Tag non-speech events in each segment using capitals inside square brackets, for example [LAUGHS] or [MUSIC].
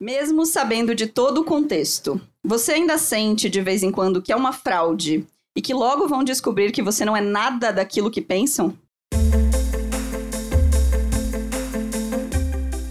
Mesmo sabendo de todo o contexto, você ainda sente de vez em quando que é uma fraude e que logo vão descobrir que você não é nada daquilo que pensam?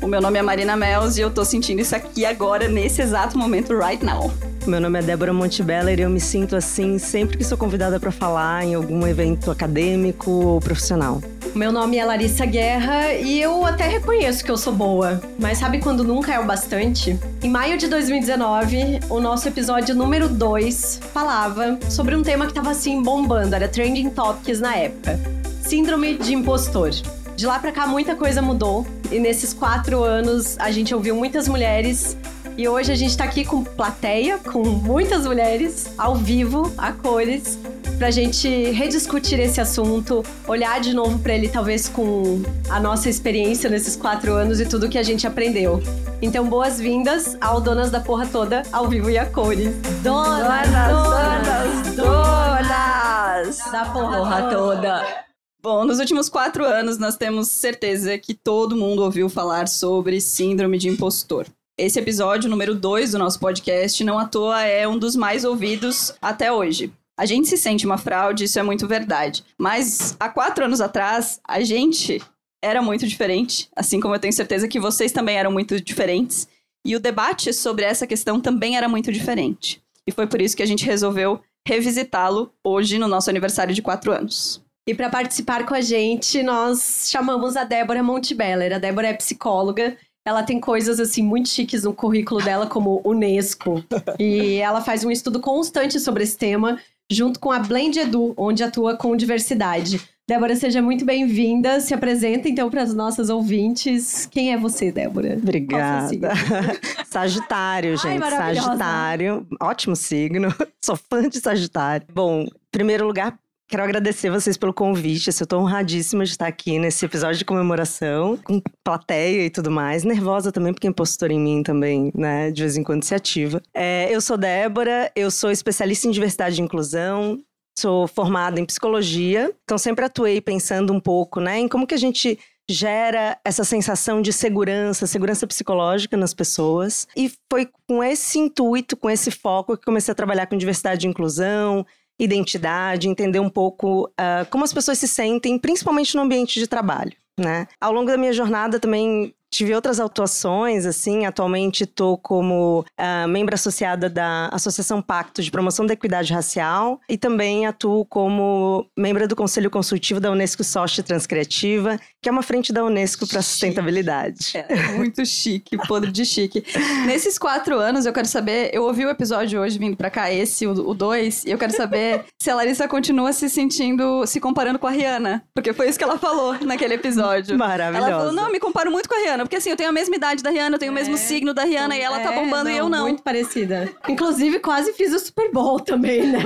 O meu nome é Marina Mels e eu tô sentindo isso aqui agora, nesse exato momento, right now. Meu nome é Débora Montebeller e eu me sinto assim sempre que sou convidada para falar em algum evento acadêmico ou profissional. Meu nome é Larissa Guerra e eu até reconheço que eu sou boa, mas sabe quando nunca é o bastante? Em maio de 2019, o nosso episódio número 2 falava sobre um tema que tava assim bombando, era trending topics na época: Síndrome de impostor. De lá pra cá, muita coisa mudou. E nesses quatro anos, a gente ouviu muitas mulheres e hoje a gente tá aqui com plateia, com muitas mulheres, ao vivo, a cores, pra gente rediscutir esse assunto, olhar de novo para ele, talvez com a nossa experiência nesses quatro anos e tudo que a gente aprendeu. Então, boas-vindas ao Donas da Porra Toda, ao vivo e a cores. Donas, donas, donas, donas da porra, porra toda. Bom, nos últimos quatro anos nós temos certeza que todo mundo ouviu falar sobre síndrome de impostor. Esse episódio, número 2 do nosso podcast, não à toa é um dos mais ouvidos até hoje. A gente se sente uma fraude, isso é muito verdade. Mas há quatro anos atrás, a gente era muito diferente, assim como eu tenho certeza que vocês também eram muito diferentes. E o debate sobre essa questão também era muito diferente. E foi por isso que a gente resolveu revisitá-lo hoje no nosso aniversário de quatro anos. E para participar com a gente, nós chamamos a Débora Montebeller. A Débora é psicóloga ela tem coisas assim muito chiques no currículo dela, como Unesco. e ela faz um estudo constante sobre esse tema, junto com a Blend Edu, onde atua com diversidade. Débora, seja muito bem-vinda. Se apresenta então para as nossas ouvintes. Quem é você, Débora? Obrigada. [LAUGHS] Sagitário, gente. Ai, Sagitário. Ótimo signo. [LAUGHS] Sou fã de Sagitário. Bom, em primeiro lugar, Quero agradecer vocês pelo convite. Eu estou honradíssima de estar aqui nesse episódio de comemoração, com plateia e tudo mais. Nervosa também, porque impostor em mim também, né? De vez em quando se ativa. É, eu sou Débora, eu sou especialista em diversidade e inclusão, sou formada em psicologia, então sempre atuei pensando um pouco, né, em como que a gente gera essa sensação de segurança, segurança psicológica nas pessoas. E foi com esse intuito, com esse foco que comecei a trabalhar com diversidade e inclusão, identidade, entender um pouco uh, como as pessoas se sentem, principalmente no ambiente de trabalho. Né? Ao longo da minha jornada também tive outras atuações, assim, atualmente estou como uh, membro associada da Associação Pacto de Promoção da Equidade Racial e também atuo como membro do Conselho Consultivo da Unesco Sochi Transcriativa, que é uma frente da Unesco para sustentabilidade. É, muito chique, podre de chique. Nesses quatro anos, eu quero saber, eu ouvi o episódio hoje vindo para cá, esse, o dois, e eu quero saber [LAUGHS] se a Larissa continua se sentindo, se comparando com a Rihanna, porque foi isso que ela falou naquele episódio. Maravilhosa. Ela falou, não, me comparo muito com a Rihanna, porque assim, eu tenho a mesma idade da Rihanna, eu tenho é, o mesmo é. signo da Rihanna e ela tá é, tá bombando não, e eu não. Muito parecida. Inclusive, quase fiz o Super Bowl também, né?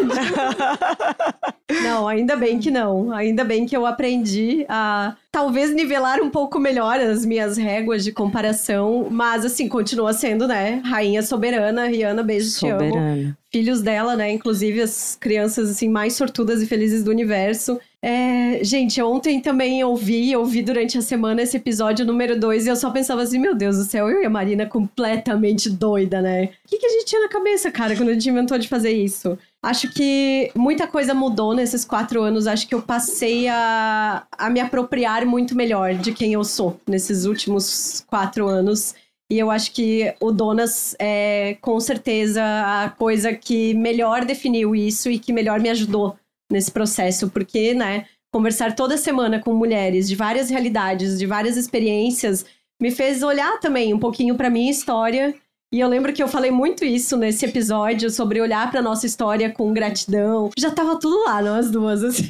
[LAUGHS] não, ainda bem que não. Ainda bem que eu aprendi a talvez nivelar um pouco melhor as minhas réguas de comparação, mas assim, continua sendo, né, rainha soberana, Rihanna, beijo, soberana. te amo. Filhos dela, né, inclusive as crianças assim mais sortudas e felizes do universo. É, gente, ontem também ouvi, ouvi durante a semana esse episódio número 2 e eu só pensava assim, meu Deus do céu, eu e a Marina completamente doida, né? O que, que a gente tinha na cabeça, cara, quando a gente inventou de fazer isso? Acho que muita coisa mudou nesses quatro anos. Acho que eu passei a, a me apropriar muito melhor de quem eu sou nesses últimos quatro anos. E eu acho que o Donas é com certeza a coisa que melhor definiu isso e que melhor me ajudou nesse processo, porque, né, conversar toda semana com mulheres de várias realidades, de várias experiências, me fez olhar também um pouquinho para minha história e eu lembro que eu falei muito isso nesse episódio sobre olhar para nossa história com gratidão. Já tava tudo lá, nós duas. Assim.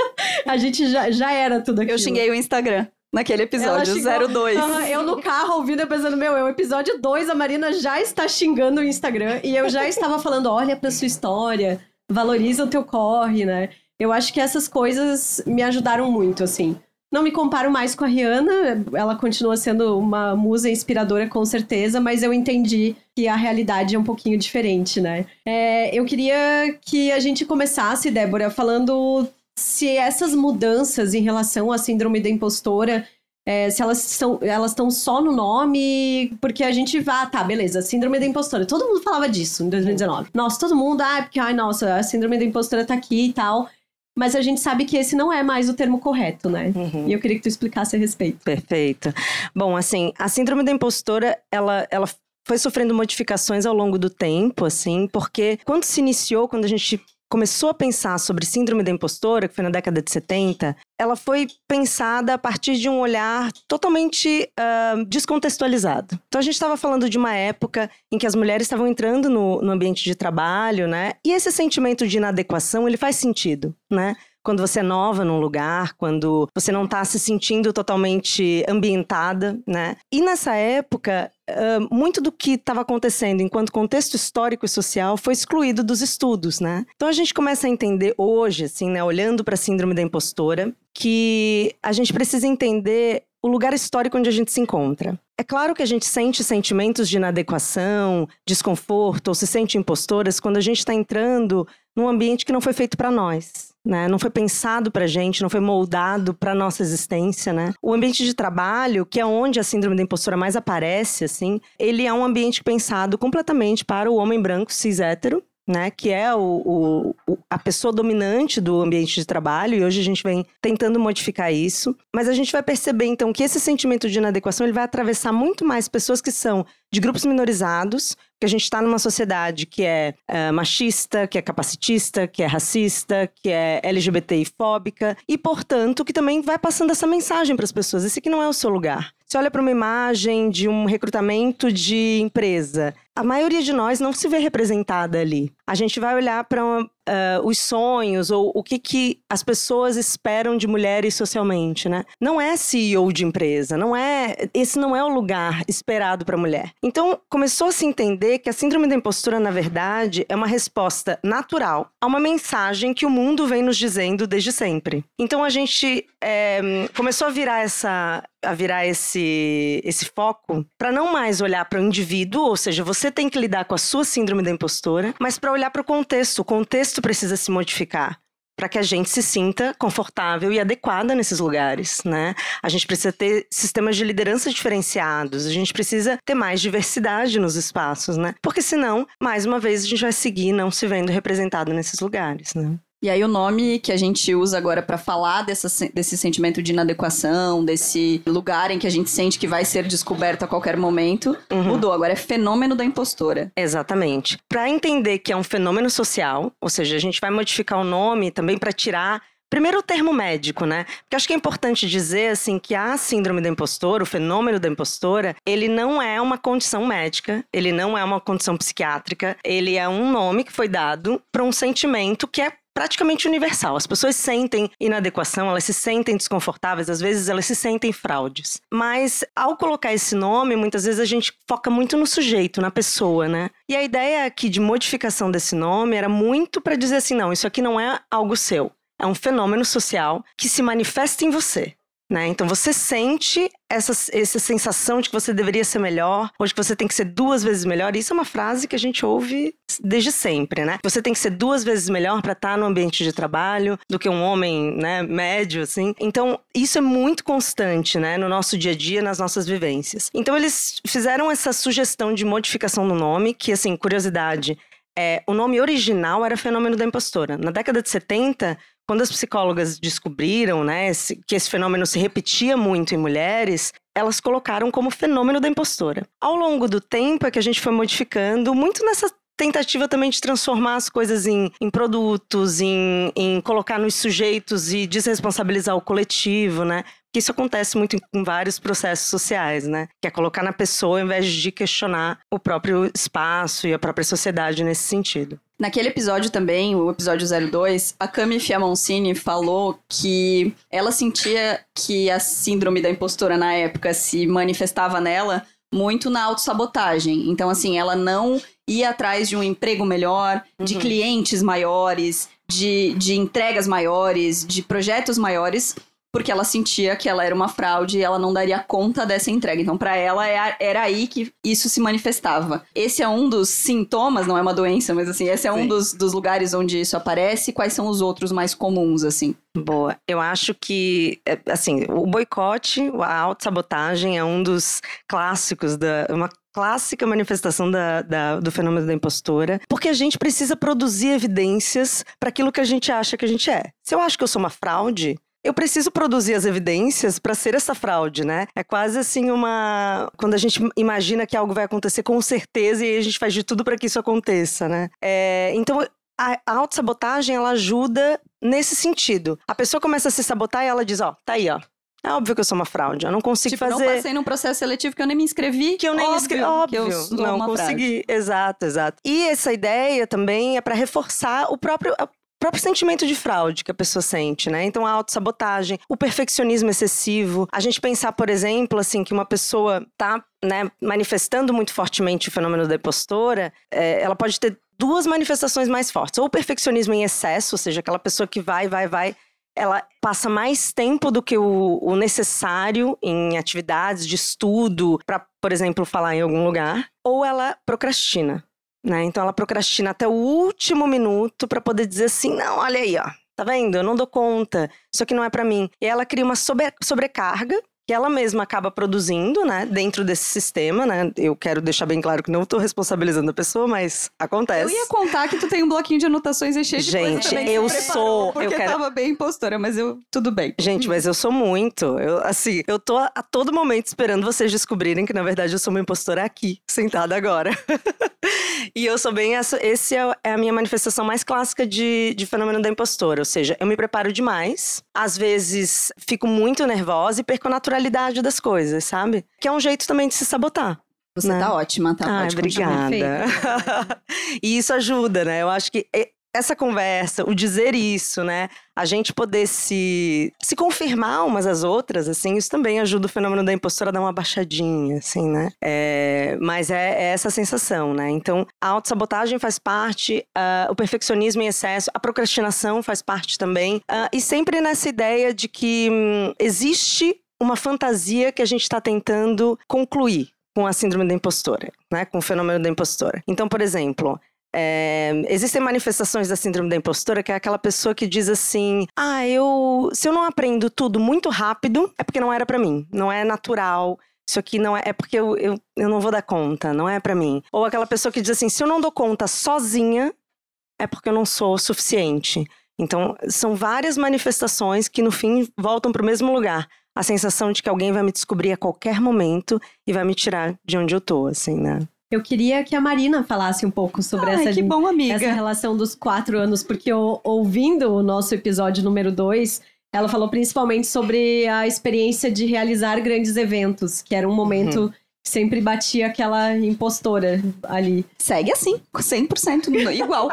[LAUGHS] a gente já, já era tudo aquilo. Eu xinguei o Instagram. Naquele episódio, xingou, 02. Uh, eu no carro ouvindo, pensando, meu, é o episódio 2, a Marina já está xingando o Instagram. E eu já estava falando, olha pra sua história, valoriza o teu corre, né? Eu acho que essas coisas me ajudaram muito, assim. Não me comparo mais com a Rihanna, ela continua sendo uma musa inspiradora com certeza, mas eu entendi que a realidade é um pouquinho diferente, né? É, eu queria que a gente começasse, Débora, falando se essas mudanças em relação à síndrome da impostora é, se elas estão elas estão só no nome, porque a gente vá, tá, beleza, síndrome da impostora. Todo mundo falava disso em 2019. Nossa, todo mundo, ah, porque, ai, nossa, a síndrome da impostora tá aqui e tal. Mas a gente sabe que esse não é mais o termo correto, né? Uhum. E eu queria que tu explicasse a respeito. Perfeito. Bom, assim, a síndrome da impostora, ela, ela foi sofrendo modificações ao longo do tempo, assim, porque quando se iniciou, quando a gente começou a pensar sobre síndrome da impostora, que foi na década de 70, ela foi pensada a partir de um olhar totalmente uh, descontextualizado. Então a gente estava falando de uma época em que as mulheres estavam entrando no, no ambiente de trabalho, né? E esse sentimento de inadequação, ele faz sentido, né? Quando você é nova num lugar, quando você não está se sentindo totalmente ambientada, né? E nessa época, uh, muito do que estava acontecendo enquanto contexto histórico e social foi excluído dos estudos, né? Então a gente começa a entender hoje, assim, né, olhando para a síndrome da impostora, que a gente precisa entender o lugar histórico onde a gente se encontra. É claro que a gente sente sentimentos de inadequação, desconforto ou se sente impostoras quando a gente está entrando num ambiente que não foi feito para nós né? Não foi pensado para gente, não foi moldado para nossa existência, né? O ambiente de trabalho, que é onde a síndrome da impostora mais aparece, assim, ele é um ambiente pensado completamente para o homem branco cis hétero, né, que é o, o, a pessoa dominante do ambiente de trabalho, e hoje a gente vem tentando modificar isso. Mas a gente vai perceber, então, que esse sentimento de inadequação ele vai atravessar muito mais pessoas que são de grupos minorizados, que a gente está numa sociedade que é uh, machista, que é capacitista, que é racista, que é LGBTI fóbica e, portanto, que também vai passando essa mensagem para as pessoas: esse aqui não é o seu lugar. Você olha para uma imagem de um recrutamento de empresa, a maioria de nós não se vê representada ali. A gente vai olhar para uh, os sonhos ou o que, que as pessoas esperam de mulheres socialmente, né? Não é CEO de empresa, não é esse não é o lugar esperado para mulher. Então começou a se entender que a síndrome da impostura, na verdade, é uma resposta natural a uma mensagem que o mundo vem nos dizendo desde sempre. Então a gente é, começou a virar essa a virar esse, esse foco para não mais olhar para o indivíduo, ou seja, você tem que lidar com a sua síndrome da impostora, mas para olhar para o contexto. O contexto precisa se modificar para que a gente se sinta confortável e adequada nesses lugares, né? A gente precisa ter sistemas de liderança diferenciados, a gente precisa ter mais diversidade nos espaços, né? Porque senão, mais uma vez, a gente vai seguir não se vendo representado nesses lugares, né? E aí o nome que a gente usa agora para falar dessa, desse sentimento de inadequação, desse lugar em que a gente sente que vai ser descoberto a qualquer momento, uhum. mudou. Agora é fenômeno da impostora. Exatamente. Para entender que é um fenômeno social, ou seja, a gente vai modificar o nome também para tirar Primeiro o termo médico, né? Porque acho que é importante dizer assim que a síndrome da impostora, o fenômeno da impostora, ele não é uma condição médica, ele não é uma condição psiquiátrica, ele é um nome que foi dado para um sentimento que é praticamente universal. As pessoas sentem inadequação, elas se sentem desconfortáveis, às vezes elas se sentem fraudes. Mas ao colocar esse nome, muitas vezes a gente foca muito no sujeito, na pessoa, né? E a ideia aqui de modificação desse nome era muito para dizer assim: não, isso aqui não é algo seu. É um fenômeno social que se manifesta em você. Né? Então você sente essa, essa sensação de que você deveria ser melhor, ou de que você tem que ser duas vezes melhor. Isso é uma frase que a gente ouve desde sempre, né? Você tem que ser duas vezes melhor para estar tá no ambiente de trabalho do que um homem, né, médio, assim. Então isso é muito constante, né, no nosso dia a dia, nas nossas vivências. Então eles fizeram essa sugestão de modificação no nome, que assim, curiosidade, é, o nome original era Fenômeno da Impostora. Na década de 70, quando as psicólogas descobriram né, que esse fenômeno se repetia muito em mulheres, elas colocaram como fenômeno da impostora. Ao longo do tempo é que a gente foi modificando, muito nessa tentativa também de transformar as coisas em, em produtos, em, em colocar nos sujeitos e desresponsabilizar o coletivo, né? Que isso acontece muito em vários processos sociais, né? Que é colocar na pessoa ao invés de questionar o próprio espaço e a própria sociedade nesse sentido. Naquele episódio também, o episódio 02, a Cami Fiamoncini falou que ela sentia que a síndrome da impostora na época se manifestava nela muito na autossabotagem. Então, assim, ela não ia atrás de um emprego melhor, uhum. de clientes maiores, de, de entregas maiores, de projetos maiores, porque ela sentia que ela era uma fraude e ela não daria conta dessa entrega. Então, para ela, é era aí que isso se manifestava. Esse é um dos sintomas, não é uma doença, mas assim, esse é Sim. um dos, dos lugares onde isso aparece. Quais são os outros mais comuns, assim? Boa. Eu acho que, é, assim, o boicote, a autossabotagem é um dos clássicos da. Uma clássica manifestação da, da, do fenômeno da impostora, porque a gente precisa produzir evidências para aquilo que a gente acha que a gente é. Se eu acho que eu sou uma fraude, eu preciso produzir as evidências para ser essa fraude, né? É quase assim uma. Quando a gente imagina que algo vai acontecer com certeza e a gente faz de tudo para que isso aconteça, né? É, então, a autossabotagem, ela ajuda nesse sentido. A pessoa começa a se sabotar e ela diz: Ó, tá aí, ó. É óbvio que eu sou uma fraude. Eu não consigo tipo, fazer. não passei num processo seletivo que eu nem me inscrevi. Que eu nem óbvio, inscrevi. Óbvio. Eu não consegui. Fraude. Exato, exato. E essa ideia também é para reforçar o próprio, próprio sentimento de fraude que a pessoa sente, né? Então a autossabotagem, o perfeccionismo excessivo, a gente pensar, por exemplo, assim, que uma pessoa tá, né, manifestando muito fortemente o fenômeno da impostora, é, ela pode ter duas manifestações mais fortes, ou o perfeccionismo em excesso, ou seja, aquela pessoa que vai, vai, vai, ela passa mais tempo do que o, o necessário em atividades de estudo para, por exemplo, falar em algum lugar, ou ela procrastina. Né? Então ela procrastina até o último minuto para poder dizer assim: não, olha aí, ó, tá vendo? Eu não dou conta, isso aqui não é para mim. E ela cria uma sobre, sobrecarga que ela mesma acaba produzindo, né, dentro desse sistema, né? Eu quero deixar bem claro que não estou responsabilizando a pessoa, mas acontece. Eu ia contar que tu tem um bloquinho de anotações e cheio de Gente, eu sou, eu quero tava bem impostora, mas eu tudo bem. Gente, mas eu sou muito. Eu assim, eu tô a todo momento esperando vocês descobrirem que na verdade eu sou uma impostora aqui, sentada agora. [LAUGHS] e eu sou bem essa, esse é, é a minha manifestação mais clássica de, de fenômeno da impostora, ou seja, eu me preparo demais, às vezes fico muito nervosa e perco a naturalidade das coisas, sabe? Que é um jeito também de se sabotar. Você né? tá ótima, tá? Ai, obrigada. [LAUGHS] e isso ajuda, né? Eu acho que essa conversa, o dizer isso, né? A gente poder se, se confirmar umas às outras, assim, isso também ajuda o fenômeno da impostora a dar uma baixadinha, assim, né? É, mas é, é, essa sensação, né? Então, a autossabotagem faz parte, uh, o perfeccionismo em excesso, a procrastinação faz parte também. Uh, e sempre nessa ideia de que hum, existe uma fantasia que a gente está tentando concluir com a síndrome da impostora, né? Com o fenômeno da impostora. Então, por exemplo, é, existem manifestações da síndrome da impostora que é aquela pessoa que diz assim: ah, eu. Se eu não aprendo tudo muito rápido, é porque não era para mim, não é natural. Isso aqui não é. É porque eu, eu, eu não vou dar conta, não é para mim. Ou aquela pessoa que diz assim: se eu não dou conta sozinha, é porque eu não sou o suficiente. Então, são várias manifestações que no fim voltam para o mesmo lugar. A sensação de que alguém vai me descobrir a qualquer momento e vai me tirar de onde eu tô, assim, né? Eu queria que a Marina falasse um pouco sobre Ai, essa, bom, essa relação dos quatro anos, porque eu, ouvindo o nosso episódio número dois, ela falou principalmente sobre a experiência de realizar grandes eventos, que era um momento uhum. que sempre batia aquela impostora ali. Segue assim, 100% igual.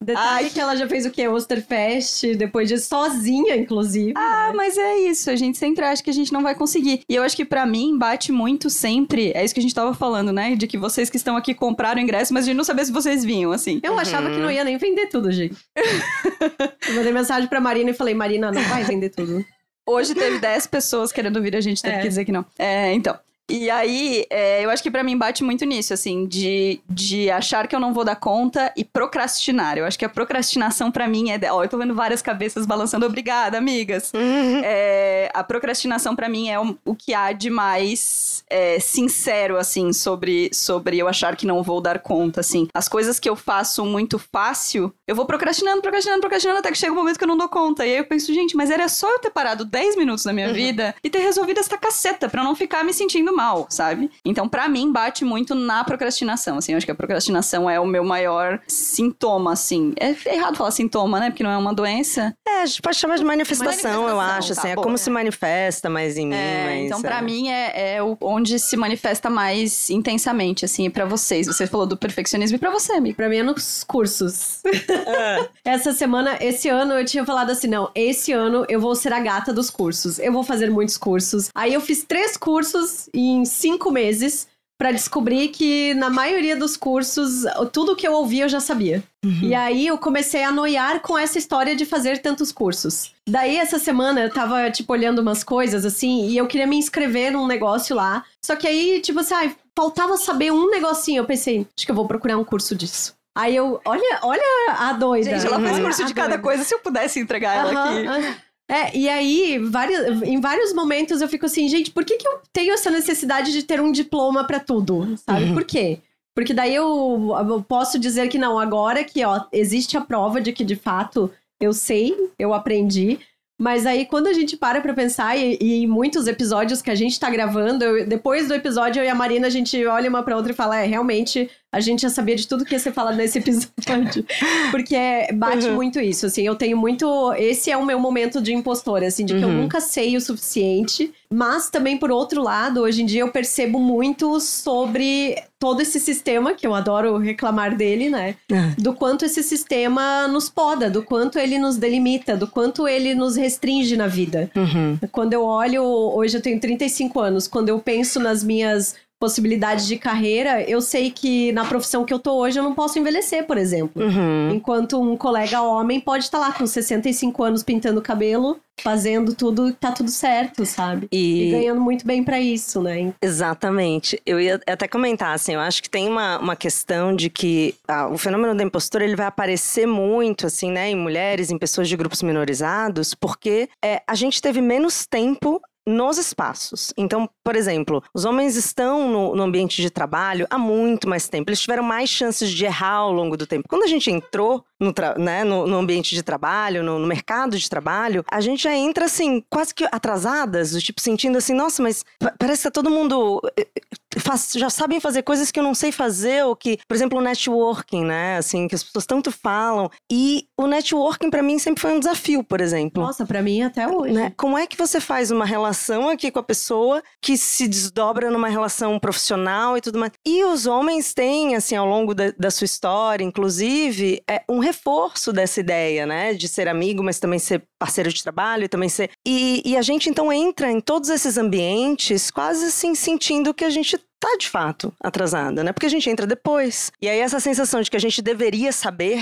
Detalhe Ai. que ela já fez o quê? Osterfest, depois de sozinha, inclusive. Ah, né? mas é isso. A gente sempre acha que a gente não vai conseguir. E eu acho que para mim bate muito sempre. É isso que a gente tava falando, né? De que vocês que estão aqui compraram ingresso, mas a gente não sabia se vocês vinham, assim. Eu uhum. achava que não ia nem vender tudo, gente. [LAUGHS] eu mandei mensagem pra Marina e falei: Marina, não vai vender tudo. Hoje teve 10 pessoas querendo vir, a gente teve é. que dizer que não. É, então. E aí, é, eu acho que para mim bate muito nisso, assim, de, de achar que eu não vou dar conta e procrastinar. Eu acho que a procrastinação para mim é. Ó, eu tô vendo várias cabeças balançando. Obrigada, amigas. Uhum. É, a procrastinação para mim é o, o, que há de mais é, sincero, assim, sobre, sobre eu achar que não vou dar conta, assim. As coisas que eu faço muito fácil, eu vou procrastinando, procrastinando, procrastinando, até que chega um momento que eu não dou conta. E aí eu penso, gente, mas era só eu ter parado 10 minutos na minha uhum. vida e ter resolvido essa caceta pra eu não ficar me sentindo mal, sabe? Então, para mim, bate muito na procrastinação, assim. Eu acho que a procrastinação é o meu maior sintoma, assim. É errado falar sintoma, né? Porque não é uma doença. É, a gente pode chamar de manifestação, manifestação eu acho, tá, assim. É bom, é como é. se manifesta mais em mim, é, mas, Então, para é. mim, é, é onde se manifesta mais intensamente, assim, para vocês. Você falou do perfeccionismo e pra você, amigo. Pra mim é nos cursos. É. [LAUGHS] Essa semana, esse ano, eu tinha falado assim, não, esse ano eu vou ser a gata dos cursos. Eu vou fazer muitos cursos. Aí eu fiz três cursos e em cinco meses para descobrir que na maioria dos cursos, tudo que eu ouvia eu já sabia. Uhum. E aí eu comecei a noiar com essa história de fazer tantos cursos. Daí essa semana eu tava, tipo, olhando umas coisas assim, e eu queria me inscrever num negócio lá. Só que aí, tipo assim, ah, faltava saber um negocinho. Eu pensei, acho que eu vou procurar um curso disso. Aí eu, olha, olha a doida. Gente, ela faz curso de cada doida. coisa, se eu pudesse entregar ela aqui. É, e aí, vários, em vários momentos eu fico assim, gente, por que, que eu tenho essa necessidade de ter um diploma para tudo? Sabe? Uhum. Por quê? Porque daí eu, eu, posso dizer que não, agora que ó, existe a prova de que de fato eu sei, eu aprendi, mas aí, quando a gente para pra pensar, e, e em muitos episódios que a gente tá gravando, eu, depois do episódio, eu e a Marina, a gente olha uma pra outra e fala: é, realmente, a gente já sabia de tudo que ia ser falado nesse episódio. [LAUGHS] Porque é, bate uhum. muito isso, assim. Eu tenho muito. Esse é o meu momento de impostora, assim, de que eu uhum. nunca sei o suficiente. Mas também, por outro lado, hoje em dia eu percebo muito sobre todo esse sistema, que eu adoro reclamar dele, né? Uhum. Do quanto esse sistema nos poda, do quanto ele nos delimita, do quanto ele nos restringe na vida. Uhum. Quando eu olho, hoje eu tenho 35 anos, quando eu penso nas minhas possibilidades de carreira, eu sei que na profissão que eu tô hoje eu não posso envelhecer, por exemplo. Uhum. Enquanto um colega homem pode estar lá com 65 anos pintando cabelo, fazendo tudo, tá tudo certo, sabe? E, e ganhando muito bem para isso, né? Exatamente. Eu ia até comentar, assim, eu acho que tem uma, uma questão de que ah, o fenômeno da impostura ele vai aparecer muito, assim, né, em mulheres, em pessoas de grupos minorizados, porque é, a gente teve menos tempo nos espaços. Então, por exemplo, os homens estão no, no, ambiente de trabalho há muito mais tempo. Eles tiveram mais chances de errar ao longo do tempo. Quando a gente entrou no, né, no, no ambiente de trabalho, no, no, mercado de trabalho, a gente já entra assim, quase que atrasadas, do tipo, sentindo assim, nossa, mas parece que tá todo mundo eh, eh, faz, já sabem fazer coisas que eu não sei fazer, ou que, por exemplo, o networking, né? Assim, que as pessoas tanto falam. E o networking, para mim, sempre foi um desafio, por exemplo. Nossa, para mim até hoje. Né? Como é que você faz uma relação aqui com a pessoa que se desdobra numa relação profissional e tudo mais? E os homens têm, assim, ao longo da, da sua história, inclusive, é um reforço dessa ideia, né? De ser amigo, mas também ser parceiro de trabalho, também ser. E, e a gente então entra em todos esses ambientes quase assim sentindo que a gente tá de fato atrasada, né? Porque a gente entra depois. E aí essa sensação de que a gente deveria saber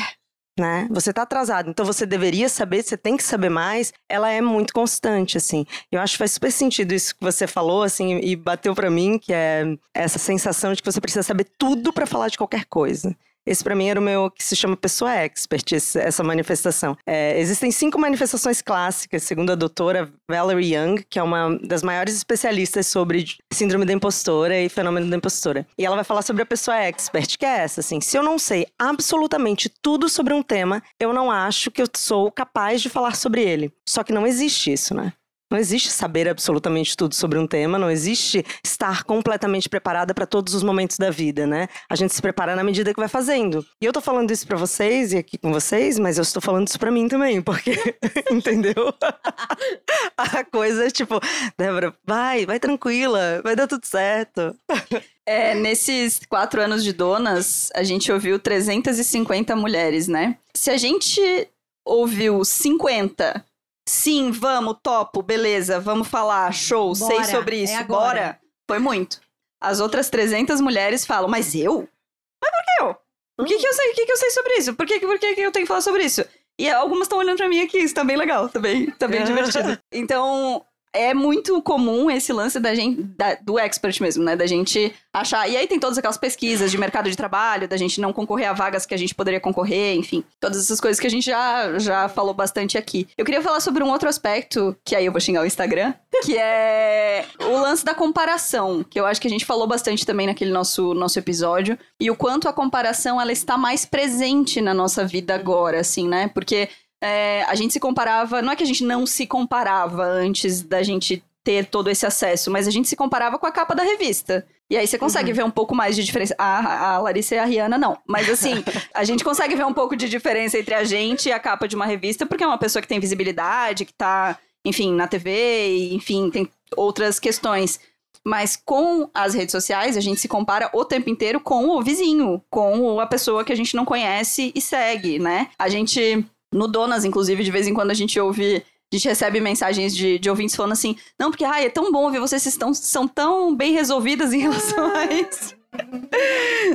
né? Você tá atrasado, então você deveria saber, você tem que saber mais. Ela é muito constante, assim. Eu acho que faz super sentido isso que você falou, assim, e bateu para mim, que é essa sensação de que você precisa saber tudo para falar de qualquer coisa. Esse para mim era o meu que se chama pessoa expert, essa manifestação. É, existem cinco manifestações clássicas, segundo a doutora Valerie Young, que é uma das maiores especialistas sobre síndrome da impostora e fenômeno da impostora. E ela vai falar sobre a pessoa expert, que é essa, assim, se eu não sei absolutamente tudo sobre um tema, eu não acho que eu sou capaz de falar sobre ele. Só que não existe isso, né? Não existe saber absolutamente tudo sobre um tema, não existe estar completamente preparada para todos os momentos da vida, né? A gente se prepara na medida que vai fazendo. E eu tô falando isso para vocês e aqui com vocês, mas eu estou falando isso para mim também, porque [LAUGHS] entendeu? [LAUGHS] A coisa é tipo, Débora, vai, vai tranquila, vai dar tudo certo. [LAUGHS] É, nesses quatro anos de donas, a gente ouviu 350 mulheres, né? Se a gente ouviu 50 Sim, vamos, topo, beleza, vamos falar, show, bora, sei sobre é isso, é bora. Foi muito. As outras 300 mulheres falam, mas eu? Mas por que eu? O que, que eu sei? O que, que eu sei sobre isso? Por que, por que, que eu tenho que falar sobre isso? E algumas estão olhando pra mim aqui, isso tá bem legal, tá bem, tá bem divertido. Então, é muito comum esse lance da gente, da, do expert mesmo, né? Da gente achar. E aí tem todas aquelas pesquisas de mercado de trabalho, da gente não concorrer a vagas que a gente poderia concorrer, enfim. Todas essas coisas que a gente já, já falou bastante aqui. Eu queria falar sobre um outro aspecto, que aí eu vou xingar o Instagram, que é o lance da comparação, que eu acho que a gente falou bastante também naquele nosso, nosso episódio. E o quanto a comparação ela está mais presente na nossa vida agora, assim, né? Porque é, a gente se comparava. Não é que a gente não se comparava antes da gente ter todo esse acesso, mas a gente se comparava com a capa da revista. E aí você consegue uhum. ver um pouco mais de diferença. A, a Larissa e a Rihanna, não. Mas assim, a gente consegue ver um pouco de diferença entre a gente e a capa de uma revista, porque é uma pessoa que tem visibilidade, que tá, enfim, na TV, enfim, tem outras questões. Mas com as redes sociais, a gente se compara o tempo inteiro com o vizinho, com a pessoa que a gente não conhece e segue, né? A gente no Donas, inclusive, de vez em quando a gente ouve A gente recebe mensagens de, de ouvintes falando assim, não, porque ai, é tão bom ver vocês estão, são tão bem resolvidas em relação a [LAUGHS] isso.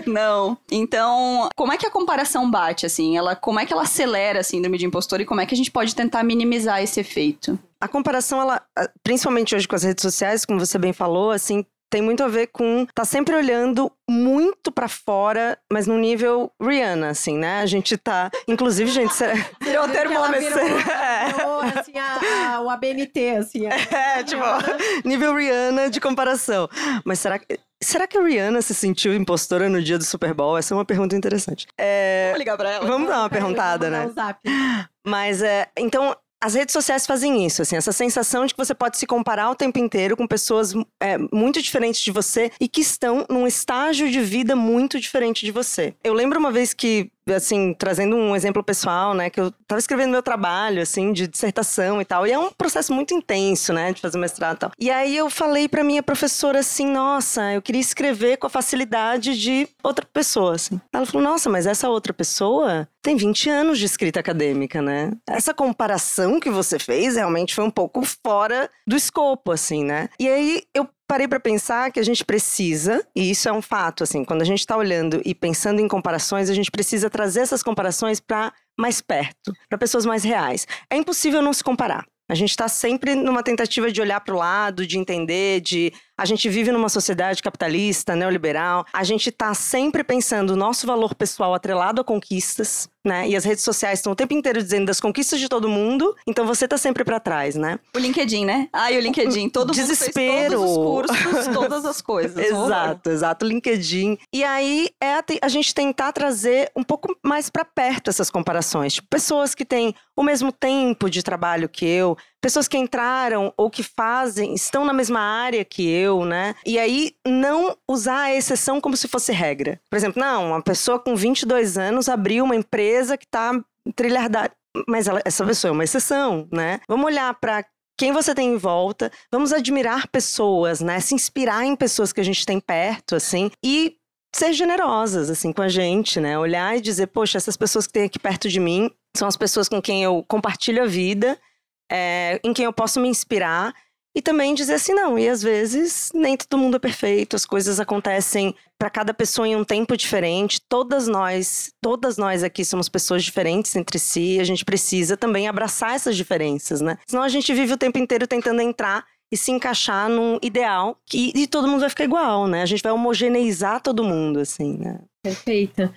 Não. Então, como é que a comparação bate, assim? Ela, como é que ela acelera a síndrome de impostor e como é que a gente pode tentar minimizar esse efeito? A comparação, ela, principalmente hoje com as redes sociais, como você bem falou, assim, tem muito a ver com tá sempre olhando muito para fora, mas no nível Rihanna, assim, né? A gente tá. Inclusive, gente, será... [LAUGHS] virou [LAUGHS] termômetro. Virou, [LAUGHS] virou, assim, a, a, o ABNT, assim. A... É, tipo, nível Rihanna de comparação. Mas será que. Será que a Rihanna se sentiu impostora no dia do Super Bowl? Essa é uma pergunta interessante. É... Vamos ligar pra ela. Vamos dar uma perguntada, né? Mas é. Então, as redes sociais fazem isso, assim, essa sensação de que você pode se comparar o tempo inteiro com pessoas é, muito diferentes de você e que estão num estágio de vida muito diferente de você. Eu lembro uma vez que assim, trazendo um exemplo pessoal, né, que eu estava escrevendo meu trabalho, assim, de dissertação e tal, e é um processo muito intenso, né, de fazer mestrado e tal. E aí eu falei para minha professora assim, nossa, eu queria escrever com a facilidade de outra pessoa, assim. Ela falou, nossa, mas essa outra pessoa tem 20 anos de escrita acadêmica, né? Essa comparação que você fez realmente foi um pouco fora do escopo, assim, né? E aí eu parei para pensar que a gente precisa, e isso é um fato, assim, quando a gente está olhando e pensando em comparações, a gente precisa trazer essas comparações para mais perto, para pessoas mais reais. É impossível não se comparar. A gente está sempre numa tentativa de olhar para o lado, de entender, de a gente vive numa sociedade capitalista, neoliberal. A gente está sempre pensando o nosso valor pessoal atrelado a conquistas, né? E as redes sociais estão o tempo inteiro dizendo das conquistas de todo mundo, então você está sempre para trás, né? O LinkedIn, né? Ai, o LinkedIn, [LAUGHS] todo Desespero. mundo fez todos os cursos, todas as coisas. [LAUGHS] exato, exato, LinkedIn. E aí é a, a gente tentar trazer um pouco mais para perto essas comparações, tipo, pessoas que têm o mesmo tempo de trabalho que eu, pessoas que entraram ou que fazem, estão na mesma área que eu, né? E aí não usar a exceção como se fosse regra. Por exemplo, não, uma pessoa com 22 anos abriu uma empresa que está trilhardária. Mas ela, essa pessoa é uma exceção, né? Vamos olhar para quem você tem em volta, vamos admirar pessoas, né? Se inspirar em pessoas que a gente tem perto, assim, e ser generosas, assim, com a gente, né? Olhar e dizer, poxa, essas pessoas que tem aqui perto de mim são as pessoas com quem eu compartilho a vida é, em quem eu posso me inspirar e também dizer assim, não, e às vezes nem todo mundo é perfeito, as coisas acontecem para cada pessoa em um tempo diferente. Todas nós, todas nós aqui somos pessoas diferentes entre si, a gente precisa também abraçar essas diferenças, né? Senão a gente vive o tempo inteiro tentando entrar e se encaixar num ideal que, e todo mundo vai ficar igual, né? A gente vai homogeneizar todo mundo, assim, né? Perfeita.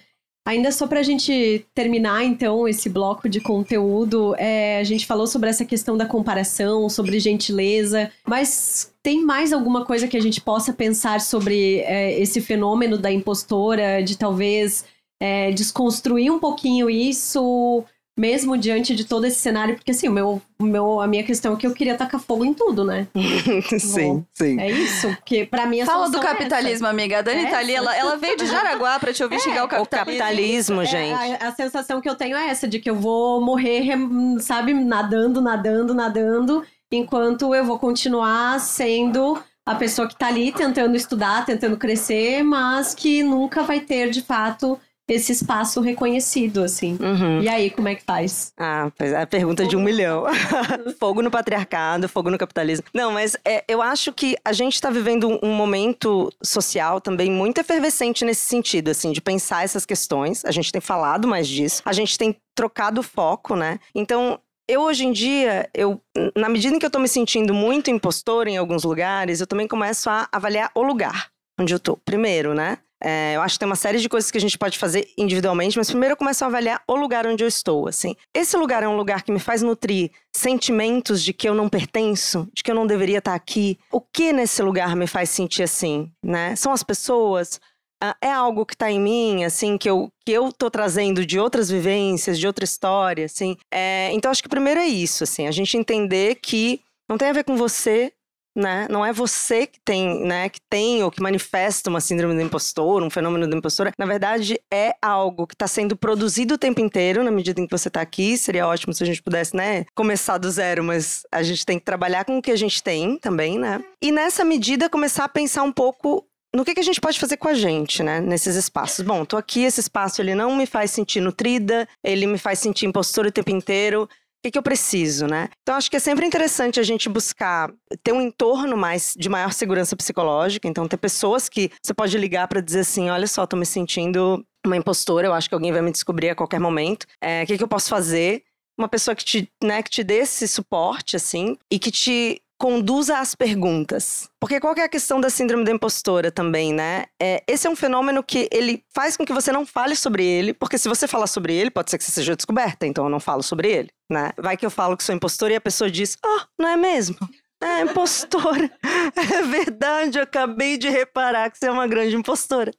Ainda só para a gente terminar, então, esse bloco de conteúdo, é, a gente falou sobre essa questão da comparação, sobre gentileza, mas tem mais alguma coisa que a gente possa pensar sobre é, esse fenômeno da impostora, de talvez é, desconstruir um pouquinho isso, mesmo diante de todo esse cenário, porque assim, o meu, o meu, a minha questão é que eu queria tacar fogo em tudo, né? [LAUGHS] sim, Bom, sim. É isso, porque para mim a Fala do é capitalismo, é amiga. A Dani é tá ali, ela, ela veio de Jaraguá para te ouvir é, xingar o capitalismo. O capitalismo, é, gente. A, a, sensação que eu tenho é essa, de que eu vou morrer, sabe, nadando, nadando, nadando, enquanto eu vou continuar sendo a pessoa que tá ali tentando estudar, tentando crescer, mas que nunca vai ter, de fato, esse espaço reconhecido, assim. Uhum. E aí, como é que faz? Ah, pois é a pergunta de um milhão. [LAUGHS] fogo no patriarcado, fogo no capitalismo. Não, mas é, eu acho que a gente está vivendo um, momento social também muito efervescente nesse sentido, assim, de pensar essas questões. A gente tem falado mais disso. A gente tem trocado foco, né? Então, eu hoje em dia, eu, na medida em que eu tô me sentindo muito impostor em alguns lugares, eu também começo a avaliar o lugar onde eu tô. Primeiro, né? É, eu acho que tem uma série de coisas que a gente pode fazer individualmente, mas primeiro eu começo a avaliar o lugar onde eu estou, assim. Esse lugar é um lugar que me faz nutrir sentimentos de que eu não pertenço, de que eu não deveria estar aqui. O que nesse lugar me faz sentir assim, né? São as pessoas? Uh, é algo que está em mim, assim, que eu, que eu tô trazendo de outras vivências, de outra história, assim. É, então, acho que primeiro é isso, assim, a gente entender que não tem a ver com você, né? Não é você que tem, né, que tem ou que manifesta uma síndrome do impostor, um fenômeno do impostor. Na verdade, é algo que está sendo produzido o tempo inteiro, na medida em que você está aqui. Seria ótimo se a gente pudesse, né, começar do zero, mas a gente tem que trabalhar com o que a gente tem também, né? E nessa medida começar a pensar um pouco no que, que a gente pode fazer com a gente, né, nesses espaços. Bom, tô aqui, esse espaço ele não me faz sentir nutrida, ele me faz sentir impostor o tempo inteiro que, que eu preciso, né? Então, acho que é sempre interessante a gente buscar ter um entorno mais de maior segurança psicológica. Então, ter pessoas que você pode ligar para dizer assim: olha só, tô me sentindo uma impostora, eu acho que alguém vai me descobrir a qualquer momento. É, o que, que eu posso fazer? Uma pessoa que te, né, que te dê esse suporte, assim, e que te conduza às perguntas. Porque qual é a questão da síndrome da impostora também, né? É, esse é um fenômeno que ele faz com que você não fale sobre ele, porque se você falar sobre ele, pode ser que você seja descoberta, então eu não falo sobre ele, né? Vai que eu falo que sou impostora e a pessoa diz, ah, oh, não é mesmo? É, impostora. [LAUGHS] É verdade, eu acabei de reparar que você é uma grande impostora.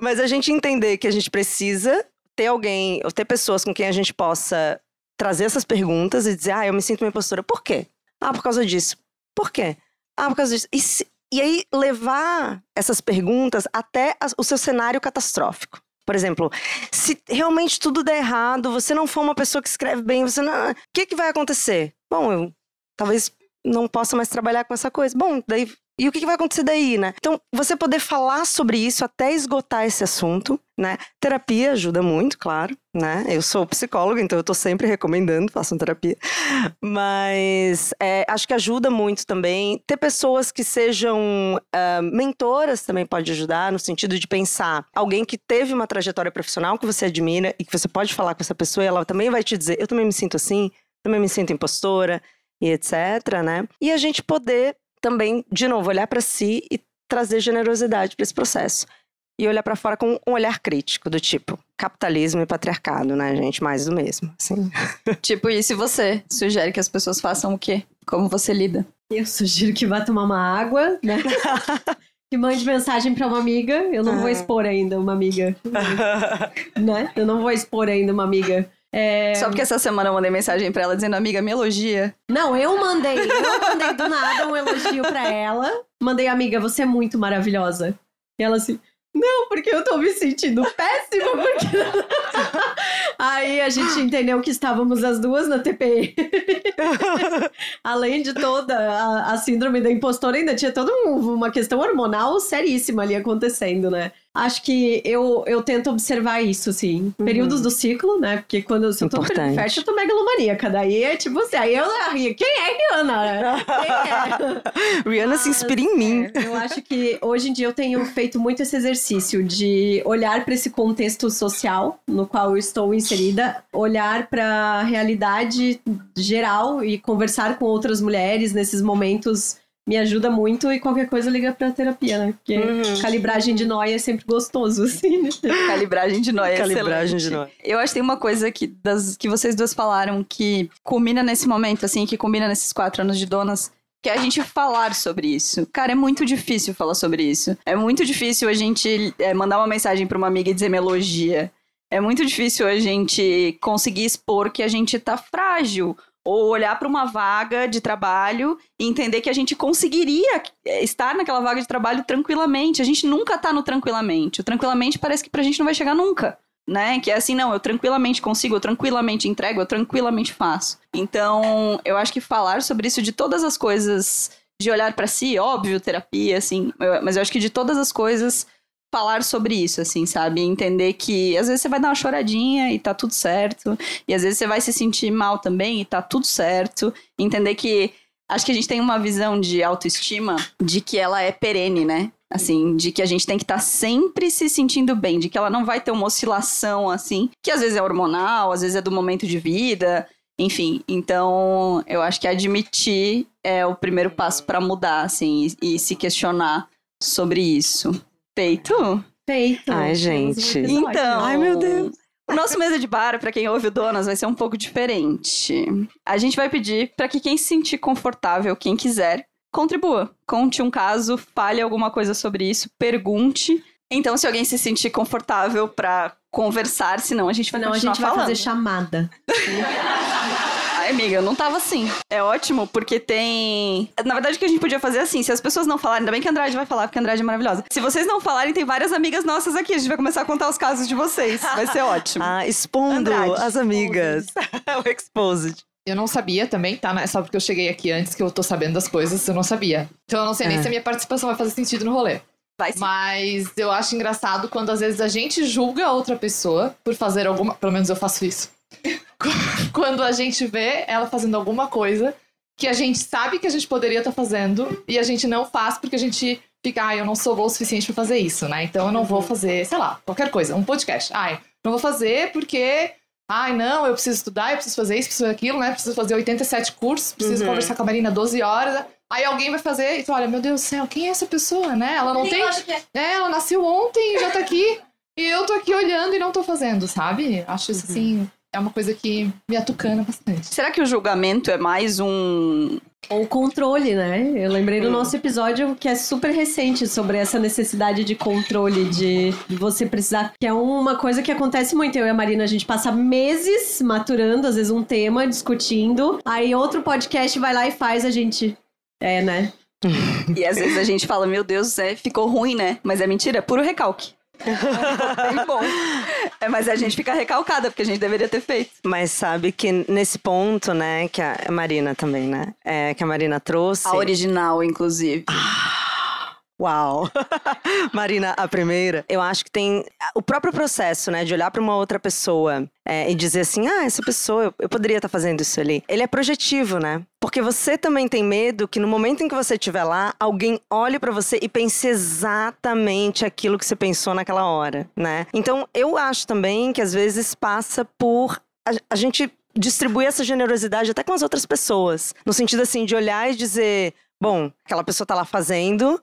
Mas a gente entender que a gente precisa ter alguém, ou ter pessoas com quem a gente possa trazer essas perguntas e dizer, ah, eu me sinto uma impostora. Por quê? Ah, por causa disso. Por quê? Ah, por causa disso. E, se, e aí levar essas perguntas até o seu cenário catastrófico. Por exemplo, se realmente tudo der errado, você não for uma pessoa que escreve bem, você não. O que, que vai acontecer? Bom, eu talvez não possa mais trabalhar com essa coisa. Bom, daí e o que vai acontecer daí, né? Então, você poder falar sobre isso até esgotar esse assunto, né? Terapia ajuda muito, claro, né? Eu sou psicóloga, então eu tô sempre recomendando, façam terapia. Mas é, acho que ajuda muito também. Ter pessoas que sejam uh, mentoras também pode ajudar, no sentido de pensar alguém que teve uma trajetória profissional que você admira e que você pode falar com essa pessoa e ela também vai te dizer: eu também me sinto assim, também me sinto impostora e etc, né? E a gente poder também, de novo, olhar para si e trazer generosidade para esse processo. E olhar para fora com um olhar crítico, do tipo, capitalismo e patriarcado, né, gente? Mais do mesmo, assim. [LAUGHS] tipo, e se você sugere que as pessoas façam o quê? Como você lida? Eu sugiro que vá tomar uma água, né? [LAUGHS] que mande mensagem para uma amiga. Eu não vou expor ainda uma amiga. [LAUGHS] né? Eu não vou expor ainda uma amiga é... Só porque essa semana eu mandei mensagem pra ela dizendo, amiga, me elogia. Não, eu mandei. Eu mandei do nada um elogio pra ela. Mandei, amiga, você é muito maravilhosa. E ela assim, não, porque eu tô me sentindo péssima, porque. [LAUGHS] Aí a gente entendeu que estávamos as duas na TPI. [LAUGHS] Além de toda a, a, síndrome da impostora, ainda tinha toda um, uma questão hormonal seríssima ali acontecendo, né? Acho que eu, eu tento observar isso, assim. Uhum. Períodos do ciclo, né? Porque quando eu, tô fértil, eu tô megalomaníaca. Daí é tipo assim, aí eu ria. Quem é Rihanna? Quem é? [LAUGHS] Rihanna Mas, se inspira em mim. É, eu acho que hoje em dia eu tenho feito muito esse exercício de olhar para esse contexto social no qual eu estou inserida, olhar para a realidade geral e conversar com outras mulheres nesses momentos me ajuda muito e qualquer coisa liga pra terapia, né? Porque uhum. calibragem de nóia é sempre gostoso, [LAUGHS] assim, né? Calibragem de nóia é Calibragem excelente. de nóia. Eu acho que tem uma coisa que, das, que vocês duas falaram que combina nesse momento, assim, que combina nesses quatro anos de donas, que é a gente falar sobre isso. Cara, é muito difícil falar sobre isso. É muito difícil a gente é, mandar uma mensagem pra uma amiga e dizer me elogia. É muito difícil a gente conseguir expor que a gente tá frágil ou olhar para uma vaga de trabalho e entender que a gente conseguiria eh, estar naquela vaga de trabalho tranquilamente. A gente nunca está no tranquilamente. O tranquilamente parece que para a gente não vai chegar nunca. Né? Que é assim, não, eu tranquilamente consigo, eu tranquilamente entrego, eu tranquilamente faço. Então, eu acho que falar sobre isso de todas as coisas, de olhar para si, óbvio, terapia, assim, mas eu acho que de todas as coisas falar sobre isso, assim, sabe? Entender que às vezes você vai dar uma choradinha e tá tudo certo, e às vezes você vai se sentir mal também e tá tudo certo. Entender que acho que a gente tem uma visão de autoestima de que ela é perene, né? Assim, de que a gente tem que estar tá sempre se sentindo bem, de que ela não vai ter uma oscilação assim, que às vezes é hormonal, às vezes é do momento de vida, enfim. Então, eu acho que admitir é o primeiro passo para mudar, assim, e, e se questionar sobre isso. Feito? Feito. Ai, gente. Então. Ai, meu Deus. O nosso mesa de bar, para quem ouve o Donas, vai ser um pouco diferente. A gente vai pedir para que quem se sentir confortável, quem quiser, contribua. Conte um caso, fale alguma coisa sobre isso, pergunte. Então, se alguém se sentir confortável para conversar, senão a gente vai Não, a gente vai fazer chamada. [LAUGHS] Ai, amiga, eu não tava assim. É ótimo, porque tem. Na verdade, o que a gente podia fazer é assim: se as pessoas não falarem, ainda bem que a Andrade vai falar, porque a Andrade é maravilhosa. Se vocês não falarem, tem várias amigas nossas aqui. A gente vai começar a contar os casos de vocês. Vai ser [LAUGHS] ótimo. ah, expondo Andrade, as amigas. [LAUGHS] o Exposed. Eu não sabia também, tá? É só porque eu cheguei aqui antes que eu tô sabendo das coisas, eu não sabia. Então eu não sei nem é. se a minha participação vai fazer sentido no rolê. Vai sim. Mas eu acho engraçado quando às vezes a gente julga a outra pessoa por fazer alguma. Pelo menos eu faço isso. [LAUGHS] quando a gente vê ela fazendo alguma coisa que a gente sabe que a gente poderia estar tá fazendo e a gente não faz porque a gente fica, ah, eu não sou boa o suficiente para fazer isso, né? Então eu não vou uhum. fazer, sei lá, qualquer coisa, um podcast. Ai, não vou fazer porque Ai, não, eu preciso estudar, eu preciso fazer isso, preciso fazer aquilo, né? Preciso fazer 87 cursos, preciso uhum. conversar com a Marina 12 horas. Aí alguém vai fazer e tu olha, meu Deus do céu, quem é essa pessoa, né? Ela não tem. É. é, ela nasceu ontem e já tá aqui. E eu tô aqui olhando e não tô fazendo, sabe? Acho isso uhum. assim é uma coisa que me atucana bastante. Será que o julgamento é mais um. Ou controle, né? Eu lembrei do hum. nosso episódio que é super recente sobre essa necessidade de controle, de você precisar. Que é uma coisa que acontece muito. Eu e a Marina, a gente passa meses maturando, às vezes, um tema, discutindo. Aí outro podcast vai lá e faz a gente. É, né? e às vezes a gente fala, meu Deus, é, ficou ruim, né? Mas é mentira, é puro recalque. Bem bom. É, mas a gente fica recalcada, porque a gente deveria ter feito. Mas sabe que nesse ponto, né, que a Marina também, né? É, que a Marina trouxe. A original, inclusive. Ah Uau! [LAUGHS] Marina, a primeira. Eu acho que tem o próprio processo, né, de olhar para uma outra pessoa é, e dizer assim: ah, essa pessoa, eu, eu poderia estar tá fazendo isso ali. Ele é projetivo, né? Porque você também tem medo que no momento em que você estiver lá, alguém olhe para você e pense exatamente aquilo que você pensou naquela hora, né? Então, eu acho também que às vezes passa por a, a gente distribuir essa generosidade até com as outras pessoas. No sentido assim, de olhar e dizer. Bom, aquela pessoa tá lá fazendo,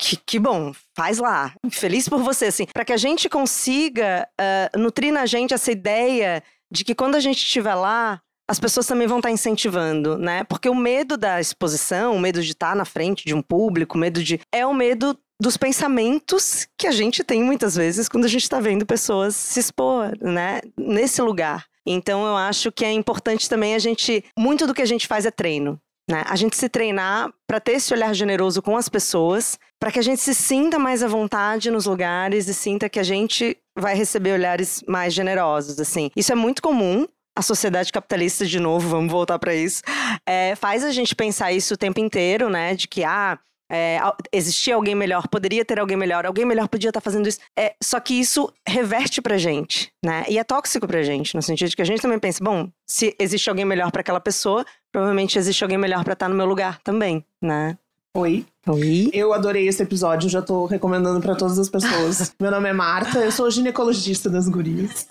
que, que, bom, faz lá. Feliz por você, assim. Para que a gente consiga uh, nutrir na gente essa ideia de que quando a gente estiver lá, as pessoas também vão estar tá incentivando, né? Porque o medo da exposição, o medo de estar tá na frente de um público, o medo de. É o medo dos pensamentos que a gente tem muitas vezes quando a gente está vendo pessoas se expor, né? Nesse lugar. Então eu acho que é importante também a gente. Muito do que a gente faz é treino. Né? A gente se treinar para ter esse olhar generoso com as pessoas, para que a gente se sinta mais à vontade nos lugares e sinta que a gente vai receber olhares mais generosos, assim. Isso é muito comum. A sociedade capitalista, de novo, vamos voltar para isso, é, faz a gente pensar isso o tempo inteiro, né? De que, ah, é, existia alguém melhor, poderia ter alguém melhor, alguém melhor podia estar tá fazendo isso. É, só que isso reverte pra gente, né? E é tóxico pra gente, no sentido de que a gente também pensa, bom, se existe alguém melhor para aquela pessoa, provavelmente existe alguém melhor para estar tá no meu lugar também, né? Oi. Oi. Eu adorei esse episódio, já tô recomendando para todas as pessoas. [LAUGHS] Meu nome é Marta, eu sou ginecologista das gurias.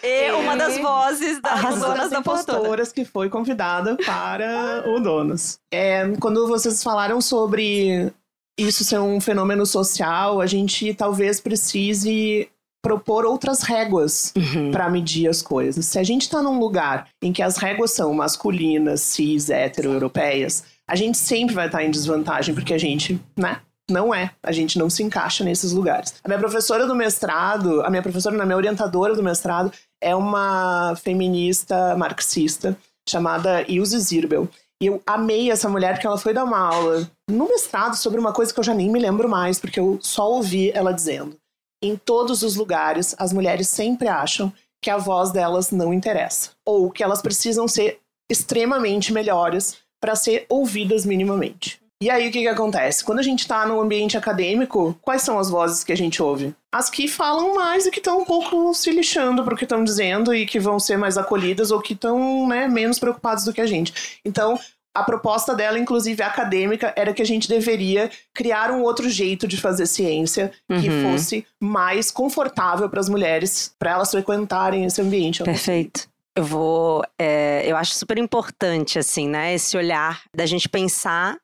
e, e uma das vozes das donas da postura. que foi convidada para o Donos. É, quando vocês falaram sobre isso ser um fenômeno social, a gente talvez precise propor outras réguas uhum. para medir as coisas. Se a gente está num lugar em que as réguas são masculinas, cis, hétero, europeias, a gente sempre vai estar em desvantagem, porque a gente, né? Não é. A gente não se encaixa nesses lugares. A minha professora do mestrado, a minha professora, a minha orientadora do mestrado, é uma feminista marxista chamada Ilse Zirbel. E eu amei essa mulher porque ela foi dar uma aula no mestrado sobre uma coisa que eu já nem me lembro mais, porque eu só ouvi ela dizendo. Em todos os lugares, as mulheres sempre acham que a voz delas não interessa, ou que elas precisam ser extremamente melhores para ser ouvidas minimamente. E aí o que, que acontece? Quando a gente está no ambiente acadêmico, quais são as vozes que a gente ouve? As que falam mais e que estão um pouco se lixando para o que estão dizendo e que vão ser mais acolhidas ou que estão né, menos preocupadas do que a gente. Então, a proposta dela, inclusive acadêmica, era que a gente deveria criar um outro jeito de fazer ciência que uhum. fosse mais confortável para as mulheres, para elas frequentarem esse ambiente. Perfeito. Eu vou. É, eu acho super importante, assim, né? Esse olhar da gente pensar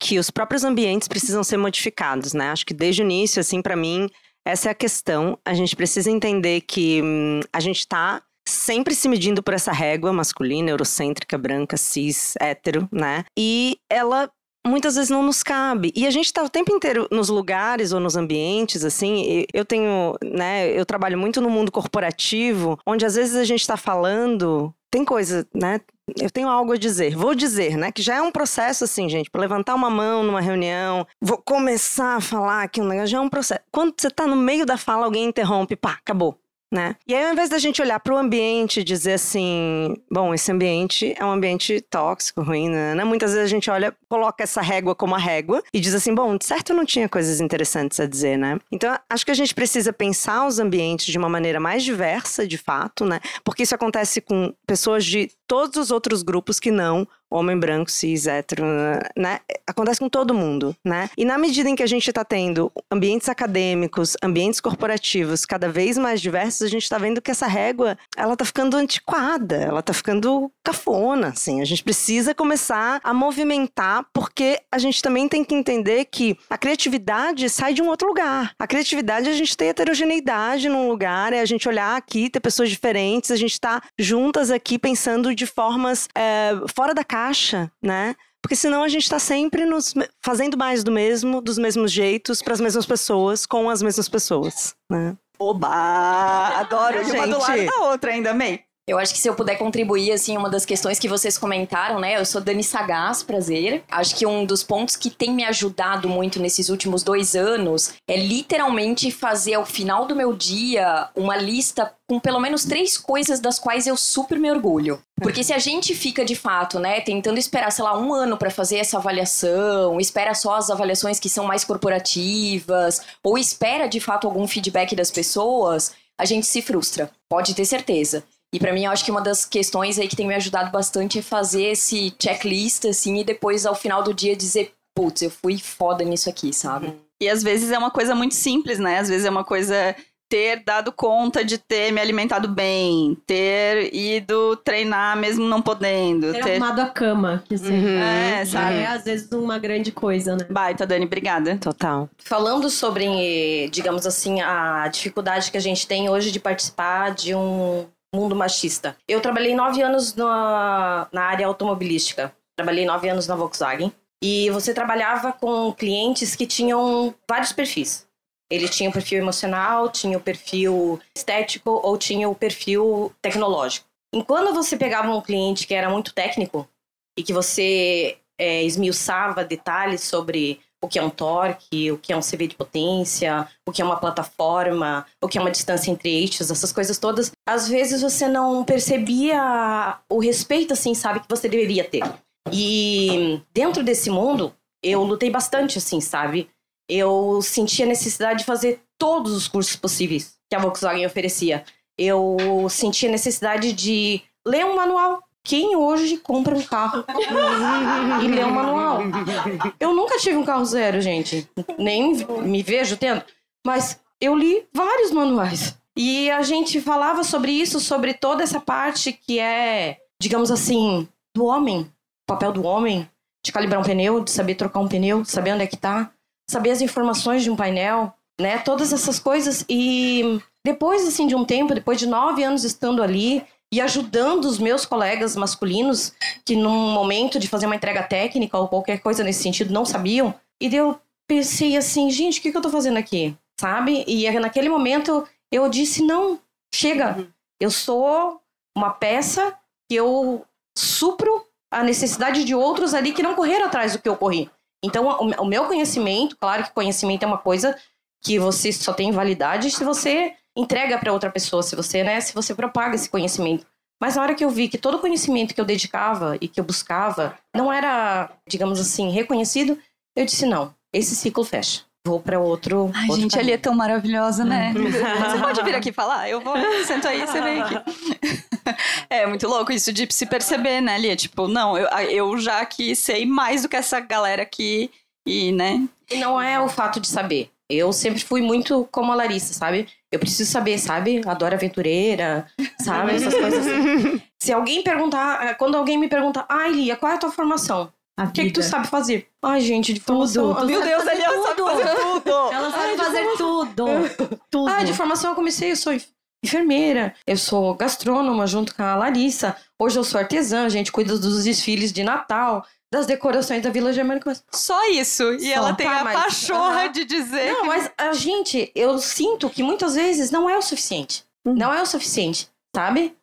que os próprios ambientes precisam ser modificados, né? Acho que desde o início, assim, para mim, essa é a questão. A gente precisa entender que hum, a gente está sempre se medindo por essa régua masculina, eurocêntrica, branca, cis, hétero, né? E ela muitas vezes não nos cabe. E a gente está o tempo inteiro nos lugares ou nos ambientes, assim. Eu tenho, né? Eu trabalho muito no mundo corporativo, onde às vezes a gente está falando. Tem coisa, né? Eu tenho algo a dizer, vou dizer, né? Que já é um processo assim, gente, para levantar uma mão numa reunião, vou começar a falar aqui um negócio, já é um processo. Quando você tá no meio da fala, alguém interrompe, pá, acabou. Né? E aí, ao invés da gente olhar para o ambiente e dizer assim, bom, esse ambiente é um ambiente tóxico, ruim, né? né? Muitas vezes a gente olha, coloca essa régua como a régua e diz assim, bom, de certo não tinha coisas interessantes a dizer, né? Então, acho que a gente precisa pensar os ambientes de uma maneira mais diversa, de fato, né? Porque isso acontece com pessoas de todos os outros grupos que não homem branco, cis, hétero, né? Acontece com todo mundo, né? E na medida em que a gente está tendo ambientes acadêmicos, ambientes corporativos cada vez mais diversos, a gente está vendo que essa régua, ela tá ficando antiquada, ela tá ficando cafona, assim. A gente precisa começar a movimentar, porque a gente também tem que entender que a criatividade sai de um outro lugar. A criatividade, a gente tem heterogeneidade num lugar, é a gente olhar aqui, ter pessoas diferentes, a gente tá juntas aqui pensando de formas é, fora da casa caixa, né? Porque senão a gente está sempre nos fazendo mais do mesmo, dos mesmos jeitos, para as mesmas pessoas, com as mesmas pessoas, né? Oba! Adoro! E uma do lado da outra ainda, amei. Eu acho que se eu puder contribuir, assim, uma das questões que vocês comentaram, né? Eu sou Dani Sagaz, prazer. Acho que um dos pontos que tem me ajudado muito nesses últimos dois anos é literalmente fazer ao final do meu dia uma lista com pelo menos três coisas das quais eu super me orgulho. Porque se a gente fica de fato, né, tentando esperar, sei lá, um ano para fazer essa avaliação, espera só as avaliações que são mais corporativas, ou espera de fato algum feedback das pessoas, a gente se frustra. Pode ter certeza. E para mim, eu acho que uma das questões aí que tem me ajudado bastante é fazer esse checklist, assim, e depois, ao final do dia, dizer, putz, eu fui foda nisso aqui, sabe? E às vezes é uma coisa muito simples, né? Às vezes é uma coisa ter dado conta de ter me alimentado bem, ter ido treinar mesmo não podendo. Ter, ter... arrumado a cama, que seja. Uhum. É, sabe? É, às vezes, uma grande coisa, né? Baita, Dani, obrigada. Total. Falando sobre, digamos assim, a dificuldade que a gente tem hoje de participar de um mundo machista. Eu trabalhei nove anos na, na área automobilística. Trabalhei nove anos na Volkswagen. E você trabalhava com clientes que tinham vários perfis. Ele tinha o perfil emocional, tinha o perfil estético ou tinha o perfil tecnológico. Enquanto você pegava um cliente que era muito técnico e que você é, esmiuçava detalhes sobre o que é um torque, o que é um CV de potência, o que é uma plataforma, o que é uma distância entre eixos, essas coisas todas. Às vezes você não percebia o respeito, assim, sabe, que você deveria ter. E dentro desse mundo, eu lutei bastante, assim, sabe? Eu sentia a necessidade de fazer todos os cursos possíveis que a Volkswagen oferecia. Eu sentia a necessidade de ler um manual, quem hoje compra um carro e lê um manual? Eu nunca tive um carro zero, gente. Nem me vejo tendo. Mas eu li vários manuais. E a gente falava sobre isso, sobre toda essa parte que é, digamos assim, do homem. O papel do homem. De calibrar um pneu, de saber trocar um pneu, saber onde é que tá. Saber as informações de um painel, né? Todas essas coisas. E depois, assim, de um tempo, depois de nove anos estando ali, e ajudando os meus colegas masculinos que num momento de fazer uma entrega técnica ou qualquer coisa nesse sentido não sabiam. E eu pensei assim, gente, o que, que eu tô fazendo aqui? Sabe? E naquele momento eu disse, não, chega. Uhum. Eu sou uma peça que eu supro a necessidade de outros ali que não correram atrás do que eu corri. Então, o meu conhecimento, claro que conhecimento é uma coisa que você só tem validade se você entrega para outra pessoa, se você, né, se você propaga esse conhecimento. Mas na hora que eu vi que todo o conhecimento que eu dedicava e que eu buscava não era, digamos assim, reconhecido, eu disse não, esse ciclo fecha. Vou para outro. Ai, outro gente, caminho. ali é tão maravilhosa, né? você pode vir aqui falar? Eu vou, sento aí, você vem aqui. [LAUGHS] É muito louco isso de se perceber, né, Lia? Tipo, não, eu, eu já que sei mais do que essa galera aqui e, né? E não é o fato de saber. Eu sempre fui muito como a Larissa, sabe? Eu preciso saber, sabe? Adoro aventureira, [LAUGHS] sabe? Essas coisas assim. Se alguém perguntar, eh, quando alguém me pergunta, ai, Lia, qual é a tua formação? O que, que tu sabe fazer? Ai, gente, de formação. Tudo. Meu Deus, ali [LAUGHS] ela sabe fazer tudo. Ela sabe fazer tudo. tudo. Ah, de formação eu comecei, eu sou enfermeira, eu sou gastrônoma junto com a Larissa. Hoje eu sou artesã, gente, cuido dos desfiles de Natal das decorações da Vila Germânica. Só isso. E Só. ela tem tá, a mas, pachorra uh -huh. de dizer. Não, que... mas a gente, eu sinto que muitas vezes não é o suficiente. Uhum. Não é o suficiente, sabe?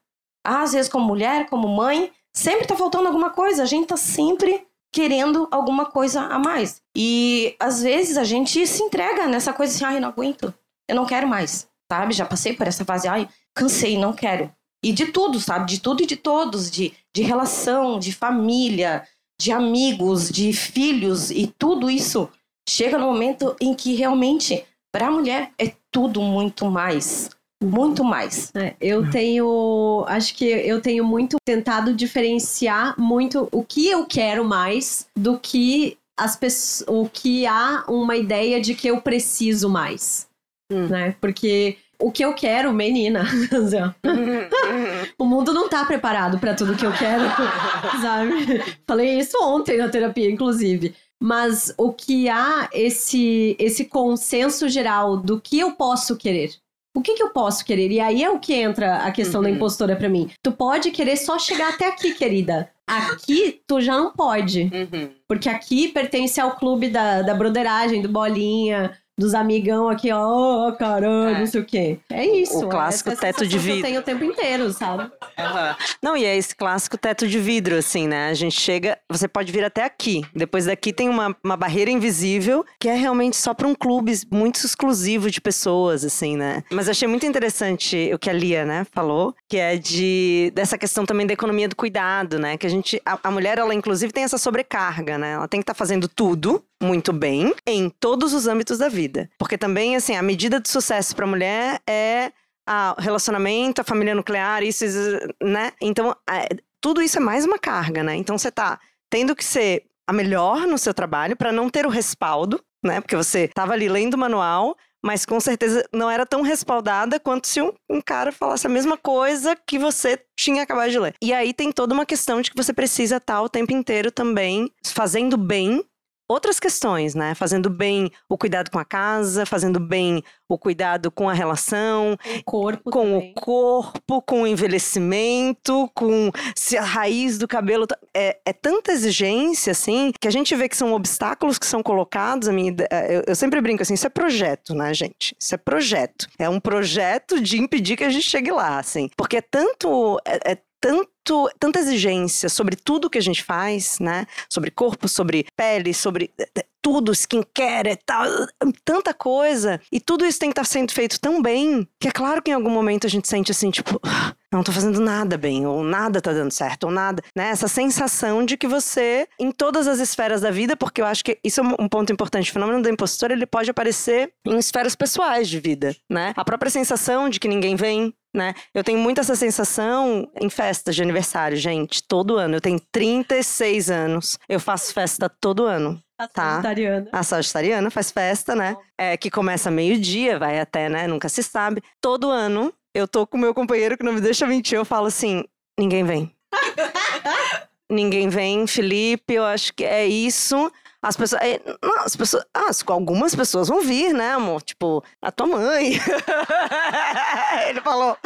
Às vezes, como mulher, como mãe, sempre tá faltando alguma coisa. A gente tá sempre querendo alguma coisa a mais. E às vezes a gente se entrega nessa coisa assim, ai, ah, eu não aguento. Eu não quero mais. sabe? Já passei por essa fase, ai, cansei, não quero. E de tudo, sabe? De tudo e de todos, de, de relação, de família, de amigos, de filhos e tudo isso chega no momento em que realmente para a mulher é tudo muito mais, muito mais. É, eu tenho, acho que eu tenho muito tentado diferenciar muito o que eu quero mais do que as pessoas, o que há uma ideia de que eu preciso mais, hum. né? Porque o que eu quero, menina. [LAUGHS] o mundo não tá preparado para tudo que eu quero, [LAUGHS] sabe? Falei isso ontem na terapia, inclusive. Mas o que há esse esse consenso geral do que eu posso querer. O que, que eu posso querer? E aí é o que entra a questão uhum. da impostora para mim. Tu pode querer só chegar até aqui, querida. Aqui, tu já não pode. Uhum. Porque aqui pertence ao clube da, da broderagem, do bolinha, dos amigão aqui, ó, oh, caramba, é. não sei o quê. É isso. O clássico é teto de vidro. Que eu tenho o tempo inteiro, sabe? Uhum. Não, e é esse clássico teto de vidro, assim, né? A gente chega, você pode vir até aqui. Depois daqui tem uma, uma barreira invisível que é realmente só para um clube muito exclusivo de pessoas, assim, né? Mas achei muito interessante o que a Lia, né, falou, que é de dessa questão também da economia do cuidado, né? Que a gente, a, a mulher, ela inclusive tem essa sobrecarga, né? Ela tem que estar tá fazendo tudo muito bem em todos os âmbitos da vida. Porque também, assim, a medida de sucesso para a mulher é o relacionamento, a família nuclear, isso, né? Então, é, tudo isso é mais uma carga, né? Então, você tá tendo que ser a melhor no seu trabalho para não ter o respaldo, né? Porque você estava ali lendo o manual, mas com certeza não era tão respaldada quanto se um, um, cara falasse a mesma coisa que você tinha acabado de ler. E aí tem toda uma questão de que você precisa estar o tempo inteiro também fazendo bem outras questões, né? Fazendo bem o cuidado com a casa, fazendo bem o cuidado com a relação, o corpo com também. o corpo, com o envelhecimento, com se a raiz do cabelo tá, é, é, tanta exigência assim que a gente vê que são obstáculos que são colocados. A minha, eu, eu sempre brinco assim, isso é projeto, né, gente? Isso é projeto. É um projeto de impedir que a gente chegue lá, assim, porque é tanto é, é tanto, tanta exigência sobre tudo que a gente faz, né? Sobre corpo, sobre pele, sobre eh, tudo, skincare e tal, tanta coisa. E tudo isso tem que estar sendo feito tão bem que é claro que em algum momento a gente sente assim, tipo, ah, não tô fazendo nada bem, ou nada tá dando certo, ou nada, né? Essa sensação de que você, em todas as esferas da vida, porque eu acho que isso é um ponto importante, o fenômeno da impostora, ele pode aparecer em esferas pessoais de vida, né? A própria sensação de que ninguém vem, né? Eu tenho muito essa sensação em festas de aniversário, gente, todo ano. Eu tenho 36 anos, eu faço festa todo ano. A tá? sagitariana. A sagitariana faz festa, né? É, que começa meio-dia, vai até, né? Nunca se sabe. Todo ano, eu tô com meu companheiro que não me deixa mentir, eu falo assim: ninguém vem. [LAUGHS] ninguém vem, Felipe, eu acho que é isso. As pessoas. É, não, as pessoas. Ah, algumas pessoas vão vir, né, amor? Tipo, a tua mãe. [LAUGHS] Ele falou.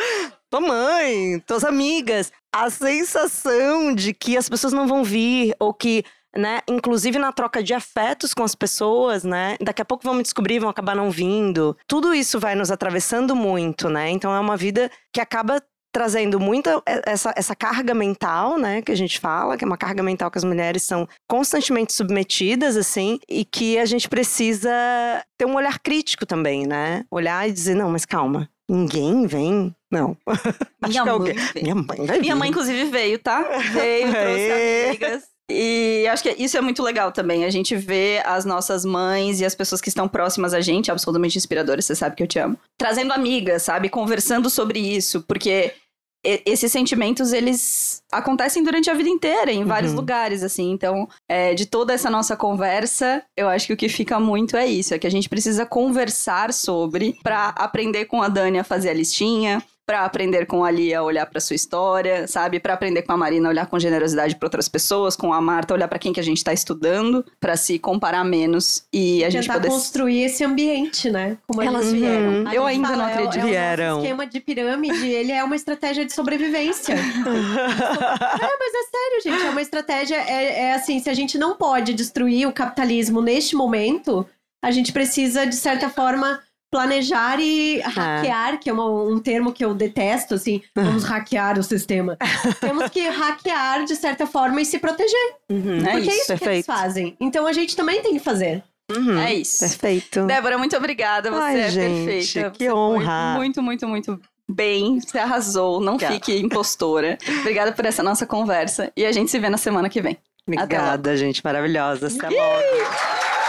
Tua mãe, tuas amigas. A sensação de que as pessoas não vão vir, ou que né? Inclusive na troca de afetos com as pessoas, né? Daqui a pouco vão me descobrir, vão acabar não vindo. Tudo isso vai nos atravessando muito, né? Então é uma vida que acaba trazendo muita essa, essa carga mental, né, que a gente fala, que é uma carga mental que as mulheres são constantemente submetidas, assim, e que a gente precisa ter um olhar crítico também, né? Olhar e dizer, não, mas calma, ninguém vem. Não. [LAUGHS] Minha mãe, Minha mãe vai Minha mãe, inclusive, veio, tá? [LAUGHS] Veio, trouxe amigas. E acho que isso é muito legal também. A gente vê as nossas mães e as pessoas que estão próximas a gente, absolutamente inspiradoras, você sabe que eu te amo, trazendo amigas, sabe? Conversando sobre isso, porque esses sentimentos eles acontecem durante a vida inteira em vários uhum. lugares assim então é, de toda essa nossa conversa eu acho que o que fica muito é isso é que a gente precisa conversar sobre para aprender com a Dani a fazer a listinha para aprender com a Lia a olhar para sua história, sabe? Para aprender com a Marina a olhar com generosidade para outras pessoas, com a Marta olhar para quem que a gente está estudando, para se comparar menos e a gente poder construir esse ambiente, né? Como elas uhum. vieram. Eu ainda fala, não acredito. É, é vieram. O esquema de pirâmide, ele é uma estratégia de sobrevivência. é, [LAUGHS] mas é sério, gente, é uma estratégia é, é assim, se a gente não pode destruir o capitalismo neste momento, a gente precisa de certa forma planejar e é. hackear, que é uma, um termo que eu detesto, assim, vamos [LAUGHS] hackear o sistema. [LAUGHS] Temos que hackear de certa forma e se proteger. Uhum, Porque é isso, é isso perfeito. que eles fazem. Então a gente também tem que fazer. Uhum, É isso. Perfeito. Débora, muito obrigada. Você Ai, é gente, perfeita. que Você honra. Muito, muito, muito bem. Você arrasou. Não Obrigada. fique impostora. obrigada por essa nossa conversa. E a gente se vê na semana que vem. Obrigada, gente. Maravilhosa. Até logo.